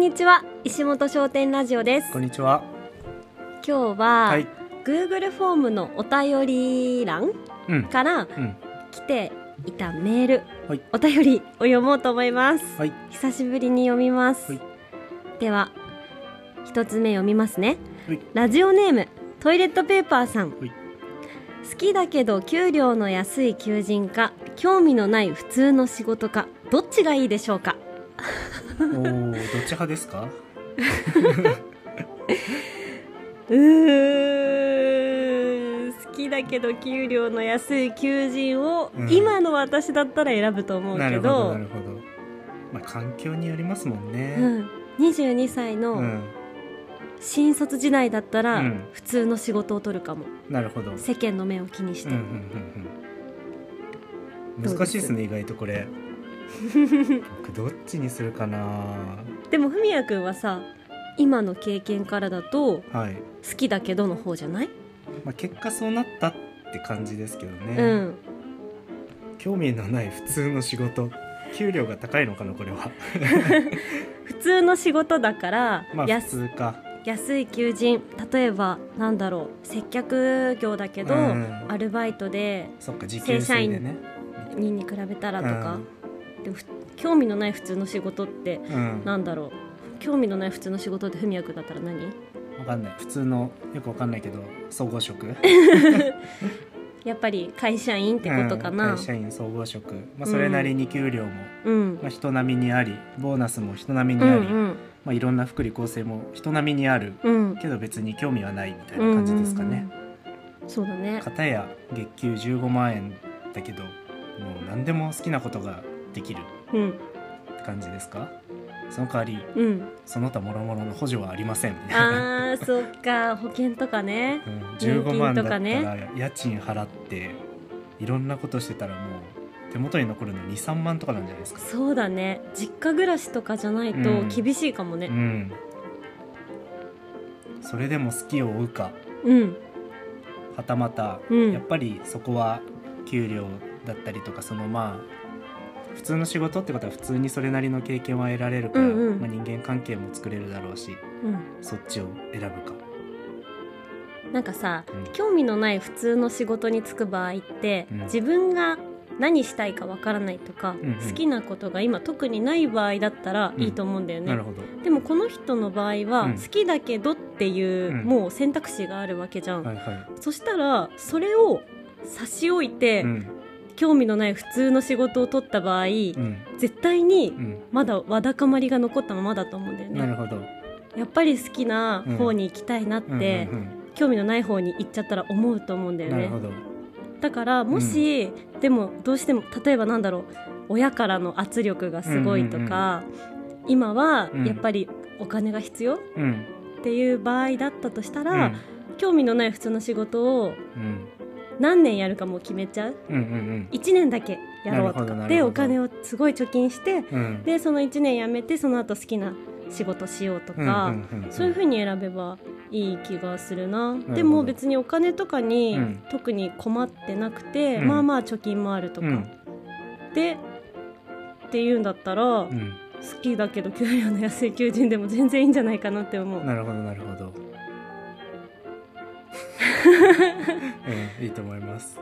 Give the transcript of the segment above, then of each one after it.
んにちは石本商店ラジオですこんにちは。今日は、はい Google フォームのお便り欄うん。からうん。来ていたメール、はいお便りを読もうと思います、はい。久しぶりに読みます、はいでは一つ目読みますねはい。ラジオネームトイレットペーパーさんはい。好きだけど給料の安い求人か興味のない普通の仕事かどっちがいいでしょうか？おお、どっち派ですか？うー好きだけど給料の安い求人を、うん今の私だったら選ぶと思うなるほけどど、なるほど。まあ、環境によりますもんうね。ん、22歳うのん。新卒時代だったら、うん普通の仕事を取るかもなるほど。うん。世間の目を気にして、うん。うん。うん。難しいですね、意外とこれ。僕どっちにするかな？でも文也君はさ今の経験からだとはい。好きだけどの方じゃない、まあ、結果そうなったって感じですけどね。うん興味のない普通の仕事。給料が高いのかな、これは。普通の仕事だから、まあ、や普通か。安い求人例えばなんだろう接客業だけど、うんアルバイトでそっか、時給制でね。にに比べたらとか、でもふ興味のない普通の仕事ってうん。なんだろう？興味のない普通の仕事って文也君だったら何？わかんない。普通のよくわかんないけど総合職。やっぱり会社員ってことかうんな会社員総合職、まあ、それなりに給料も、うん。まあ、人並みにありボーナスも人並みうにあり、んうんまあ、いろんな福利厚生も人並みにあるうん。けど別に興味はないみたいな感じですかね、うんうんうんそうだね。片や月給15万円だけどもう何でも好きなことができる感じですか？その代わりうん。その他諸々の補助はありません。みあーそっか。保険とかね。うん、年金15万だったとからね家賃払っていろんなことしてたらもう手元に残るの23万とかなんじゃないですか？そうだね。実家暮らしとかじゃないとうん。厳しいかもね。うん。それでも好きを追うか。うん。はたまた、うん。やっぱりそこは給料だったりとかそのまあ普通の仕事ってことは普通にそれなりの経験は得られるから、うんうん。まあ、人間関係も作れるだろうしうん。そっちを選ぶか、なんかさうん。興味のない普通の仕事に就く場合って、うん。自分が何したいかわからないとか、うんうん。好きなことが今特にない場合だったらいいと思うんだよね、なるほど。でもこの人の場合は、うん。好きだけどっていう、うん。もう選択肢があるわけじゃん、はいはそしたらそれを差し置いて、いうん興味のない普通の仕事を取った場合、うん。絶対にうん。まだわだかまりが残ったままだと思うんだよね。なるほど。やっぱり好きな方に行きたいなって、うんうん興味のない方に行っちゃったら思うと思うんだよね。うんなるほど。だからもし、でもどうしても例えばなんだろう親からの圧力がすごいとか、今はうん。やっぱりお金が必要っうん。ていう場合だったとしたうら、ん。興味のない普通の仕事をうん何年やるかもう決めちゃう。うんうん1年だけやろうとか。でお金をすごい貯金してうん。うんでその1年辞めてその後好きな仕事しようとか、うんうんうんそういう風に選べばいい気がするな。ど。でも別にお金とかにうん。特に困ってなくて、うん。まあまあ貯金もあるとか、うん。でっていうんだったら、好うん。きだけど給料の安い求人でも全然いいんじゃないかなって思う。なるほどなるほど うんいいと思います。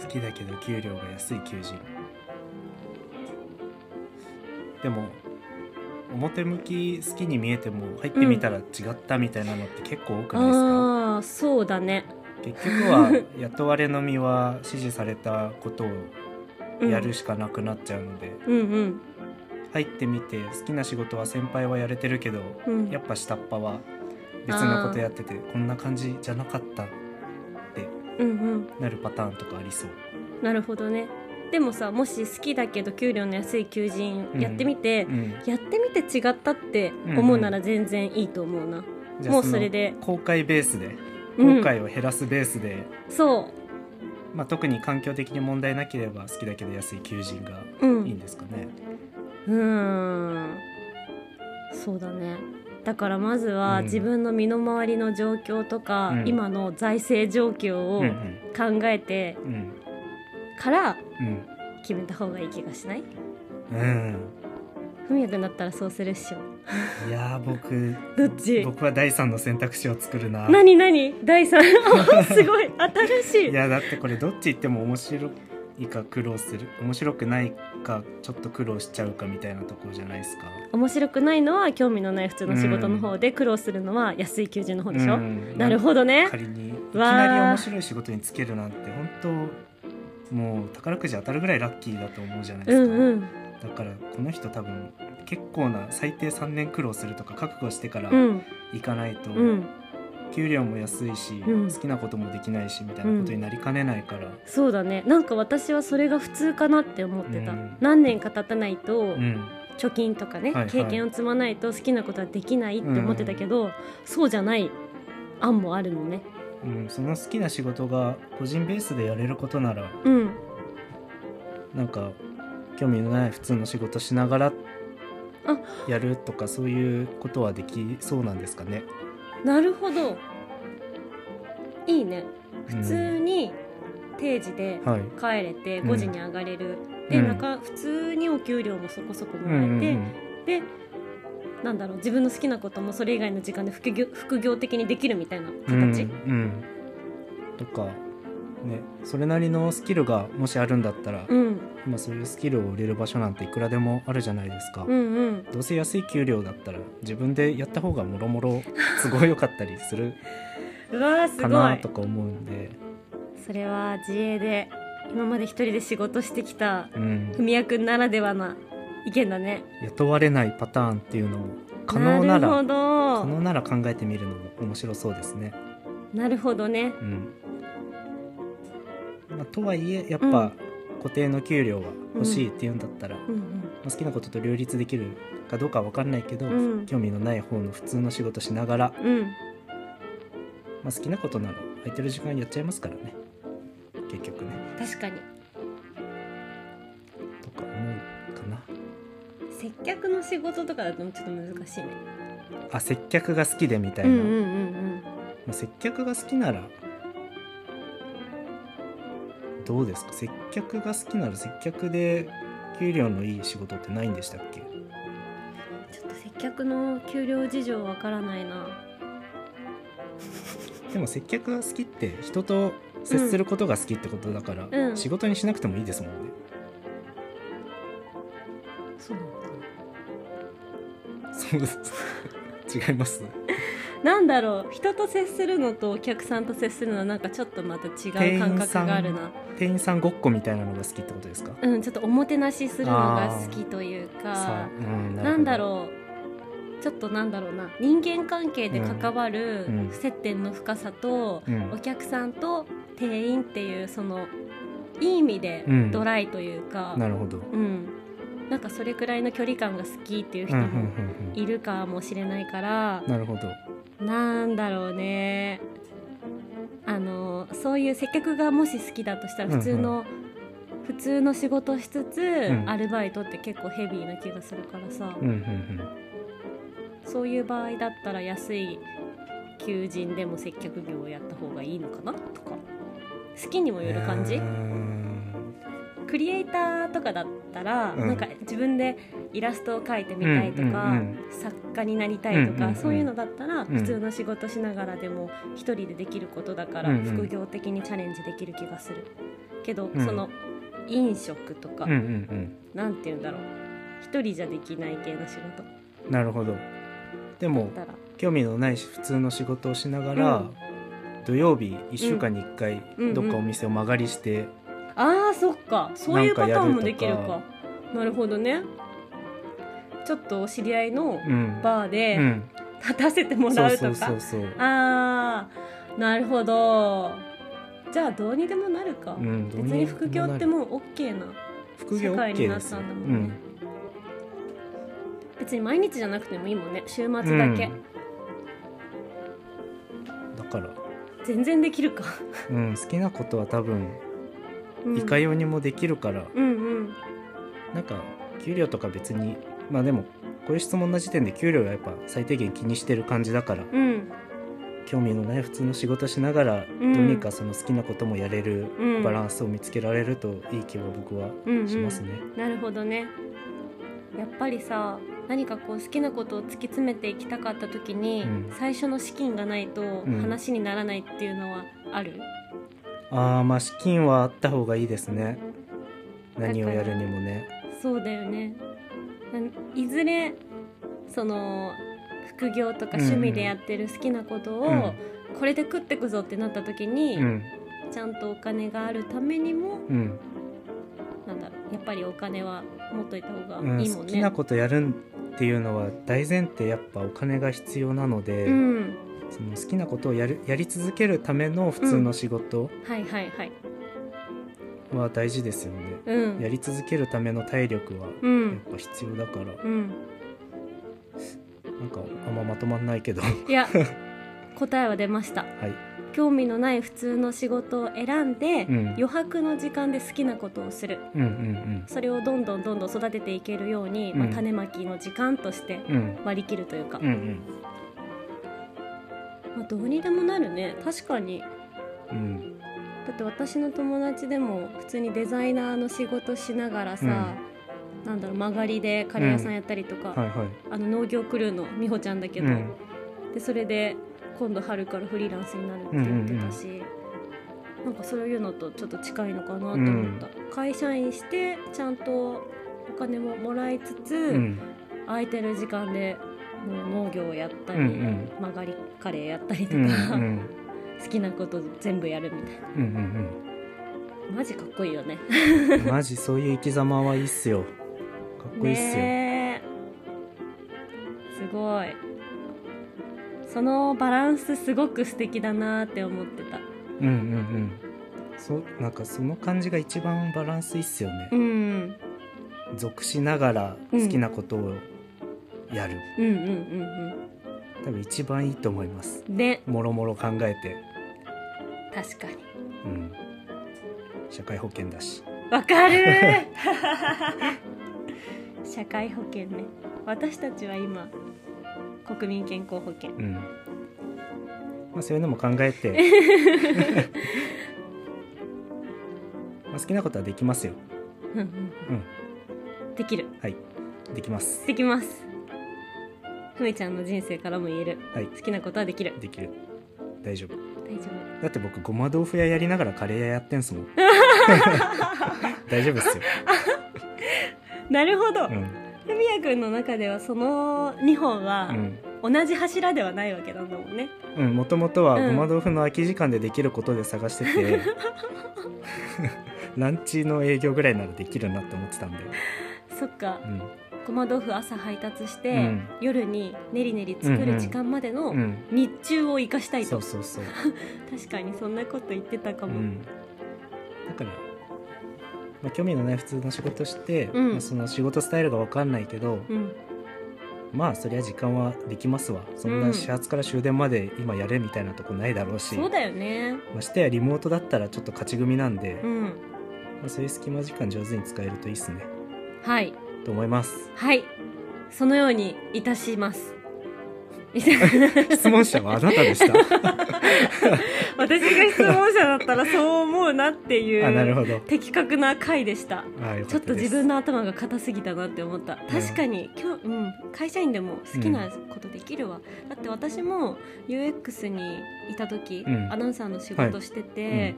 好きだけど給料が安い求人。でも表向き好きに見えても入ってみたら違ったみたいなのって結構多くないですか、ああそうだね。結局は雇われの身は指示されたことをうんやるしかなくなっちゃうので、うんうん。入ってみて好きな仕事は先輩はやれてるけどうん。やっぱ下っ端は別のことやっててこんな感じじゃなかったってうんうん。なるパターンとかありそう。なるほどね。でもさもし好きだけど給料の安い求人やってみて、うんやってみて違ったって思うなら全然いいと思うな、じゃあもうそれで。の後悔ベースでうん。後悔を減らすベースで、そまあ、特に環境的に問題なければ好きだけど安い求人がううん。いいんですかね、うーん。そうだねだからまずはうん。自分の身の回りの状況とか、うん。今の財政状況をうん考えてうん。からうん。決めた方がいい気がしない？うん。うんふみやくんだったらそうするっしょ。いやー僕 どっち？僕は第三の選択肢を作るな。何何？第三？すごい。新しい。いやだってこれどっち言っても面白いか苦労する。面白くないかちょっと苦労しちゃうかみたいなところじゃないですか？面白くないのは興味のない普通の仕事の方で、苦労するのは安い求人の方でしょ、うんなるほどね。仮にいきなり面白い仕事につけるなんて本当もう宝くじ当たるぐらいラッキーだと思うじゃないでうすか、んうん。だからこの人多分結構な最低3年苦労するとか覚悟してからうん。行かないと、うん給料も安いし、うん。好きなこともできないしみたいなことになりかねないから、そうだね。なんか私はそれが普通かなって思ってた、うん。何年か経たないとうん。貯金とかね、はいはい。経験を積まないと好きなことはできないって思ってたけど、そうじゃない案もあるのね。うん、その好きな仕事が個人ベースでやれることならうん。なんか興味のない普通の仕事しながらあ。やるとかそういうことはできそうなんですかね。なるほど。いいね。うん普通に定時ではい。帰れてうん。5時に上がれる、でうん。なんか普通にお給料もそこそこもうんらえて、うんうん。でなんだろう自分の好きなこともそれ以外の時間で副業副業的にできるみたいな形、うんうん。とかねそれなりのスキルがもしあるんだったら、うん、今そういうスキルを売れる場所なんていくらでもあるじゃないですか。うんうん。どうせ安い給料だったら自分でやった方がもろもろ都合良かったりする かごないとか思うんで、それは自営で今まで一人で仕事してきたうん、文也くんならではな意見だね。雇われないパターンっていうのも可能なら可ど。能なら考えてみるのも面白そうですね。なるほどね。うんまあ、とはいえやっうん。ぱ固定の給料は欲しいっていうんだったら、まうんあ、好きなことと両立できるかどうかは分かんないけど、うん。興味のない方の普通の仕事しながら、うん。うんまあ、好きなことなら空いてる時間やっちゃいますからね。結局ね。確かに。とか思うかな。接客の仕事とかだとちょっと難しいね。あ接客が好きでみたいな、うんうんうん。まあ、接客が好きならどうですか？接客が好きなら接客で給料のいい仕事ってないんでしたっけ？ちょっと接客の給料事情わからないな。でも接客が好きって人と接することが好きってことだから、うん。仕事にしなくてもいいですもんね。そうなのかそうです。違います？ななんだろう人と接するのとお客さんと接するのはなんかちょっとまた違う感覚があるな。店員さんごっこみたいなのが好きってことですか？うんちょっとおもてなしするのが好きというさかあ、うん、なんだうろうちょっとなんだろうな。人間関係で関わるうんうん接点の深さと、うん。お客さんと店員っていうそのいい意味でうんドライというか、なるほど。うん。なんかそれくらいの距離感が好きっていう人うんうんもうん。いるかもしれないからうん、なるほどなんだろうね。あのそういう接客がもし好きだとしたら普通の、普通の仕事しつつ、ん。アルバイトって結構ヘビーな気がするからさ、うんうんうん。そういう場合だったら安い求人でも接客業をやった方がいいのかなとか。好きにもよる感じ？クリエイターとかだったら、うん。なんか自分でイラストを描いてみたいとか、うんうん作家になりたいとか、うんうんうん。そういうのだったらん。普通の仕事しながらでも一人でできることだからうんうん。副業的にチャレンジできる気がするけど、うん。その飲食とか、うんうんなんて言うんだろう。一人じゃできない系の仕事。なるほど。でも興味のないし普通の仕事をしながら、うん。土曜日1週間に1回うんうん。どっかお店を間借りして、あーそっか。そういうパターンもできるか。なるほどね。ちょっとお知り合いのうん。バーでうん、立たせてもらうとか、あーなるほど。じゃあどうにでもなるか、うん、別に副業ってももう OK な副業社会 OK になったんだもんね、別に毎日じゃなくてもいいもんね。週末だけ、うん。だから、全然できるか、うん、好きなことは多分うん、いかようにもできるから、うんうん。なんか給料とか別にまあでもこういう質問の時点で給料はやっぱ最低限気にしてる感じだから。うん。興味のない普通の仕事しながらうん。どうにかその好きなこともやれるうん。バランスを見つけられるといい気は僕はうんうん。しますね。なるほどね。やっぱりさ何かこう好きなことを突き詰めていきたかった時に、うん。最初の資金がないとん。話にならないっていうのはある、ああまあ資金はあった方がいいですね。何をやるにもね。そうだよね。いずれその副業とか趣味でやってる好きなことを、うん。これで食ってくぞってなった時に、うん。ちゃんとお金があるためにもうん、なんだろうやっぱりお金は持っといた方がうん。いいもんね。好きなことやるっていうのは大前提やっぱお金が必要なので、うん、その好きなことをやるやり続けるための普通の仕事はいはいはい。は大事ですよね、うん。やり続けるための体力はうやっん。ぱ必要だから、うん。なんかあんままとまんないけど。はいや 答えは出ました。興味のない普通の仕事を選んで、うん。余白の時間で好きなことをする。うんうんそれをどんどんどんどん育てていけるように、まあ、うん。種まきの時間としてうん。うん割り切るというか、うんうん。まあ、どうにでもなるね。確かに。うん。だって私の友達でも普通にデザイナーの仕事しながらさ、なんだろう曲がりでカレー屋さんやったりとか、はいはい。あの農業クルーの美穂ちゃんだけど、うん。でそれで今度春からフリーランスになるって言ってたし、なんかそういうのとちょっと近いのかなと思った、会社員してちゃんとお金ももらいつつ、うん。空いてる時間でもう農業をやったり、うんうん。曲がりカレーやったりとか、うんうん。好きなこと全部やるみたいうんうんなマジかっこいいよね。う んマジそういう生き様はいいっすよ。かっこいいっすよ、ねえ。すごい。そのバランスすごく素敵だなって思ってた。うんうんうん。そうなんかその感じが一番バランスいいっすよね。う、ん。属しながら好きなことをやる、うんうんうん多分一番いいと思います。うんでもろもろ考えて。確かに。うん。社会保険だし。わかる。社会保険ね。私たちは今国民健康保険。うん。まあそういうのも考えて。まあ好きなことはできますよ。うんうん。うん。できる。はい。できます。できますふみちゃんの人生からも言える。はい。好きなことはできる。できる。大丈夫。大丈夫。だって僕ごま豆腐屋やりながらカレー屋やってんすもん。大丈夫っすよ。なるほど。うん。ふみやくんの中ではその2本はうん。同じ柱ではないわけなんだもんね。うんもともとはうん。ごま豆腐の空き時間でできることで探してて、ランチの営業ぐらいならできるなって思ってたんで、そっか。うんごま豆腐朝配達して、うん。夜にねりねり作る時間までのうん、日中を生かしたいと、そうそうそう、確かにそんなこと言ってたかも、うん、だから、まあ、興味のない普通の仕事して、うん。まあ、その仕事スタイルが分かんないけど、うん。まあそりゃ時間はできますわ。そんな始発から終電まで今やれみたいなとこないだろうし、そうだよね。ましてやリモートだったらちょっと勝ち組なんで、まうん。あ、そういう隙間時間上手に使えるといいっすね。はいと思います。はい。そのようにいたします。質問者はあなたでした。私が質問者だったらそう思うなっていあなるうほど。的確な回でした。ちょっと自分のの頭が硬すぎたなって思った。確かに今日、うん、会社員でも好きなことできるわ、だって私も UX にいた時、うん。アナウンサーの仕事してて、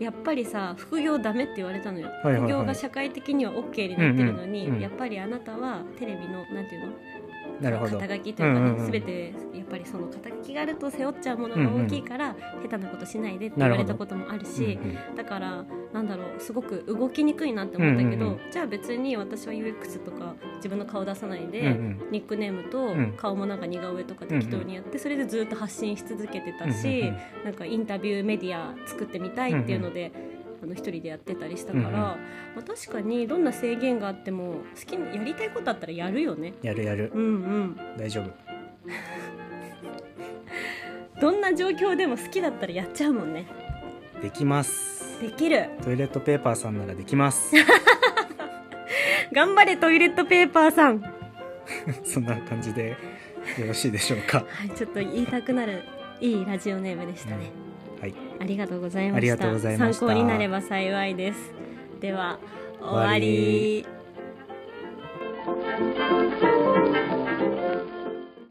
やっぱりさ副業ダメって言われたのよ、はいはいはい。副業が社会的には OK になってるのに、うんうんうん。やっぱりあなたはテレビのなんていうの？肩書きというかね、うんうんうん。全てやっぱりその肩書きがあると背負っちゃうものが大きいから、下手なことしないでって言われたこともあるしうんうん。だからなんだろうすごく動きにくいなって思ったけど、うんうんじゃあ別に私は UX とか自分の顔出さないで、うんうん。ニックネームとうん。顔もなんか似顔絵とか適当にやって、それでずっと発信し続けてたし、うんうんうん。なんかインタビューメディア作ってみたいっていうので。あの一人でやってたりしたから、うんうん。まあ、確かにどんな制限があっても好きにやりたいことあったらやるよね。やるやる。うんうん、大丈夫。どんな状況でも好きだったらやっちゃうもんね。できます。できる。トイレットペーパーさんならできます。頑張れトイレットペーパーさん、は そんな感じでよろしいでしょうか。い、ちょっと言いたくなるいいラジオネームでしたね、うございましたありがとうございました。参考になれば幸いです。では終わり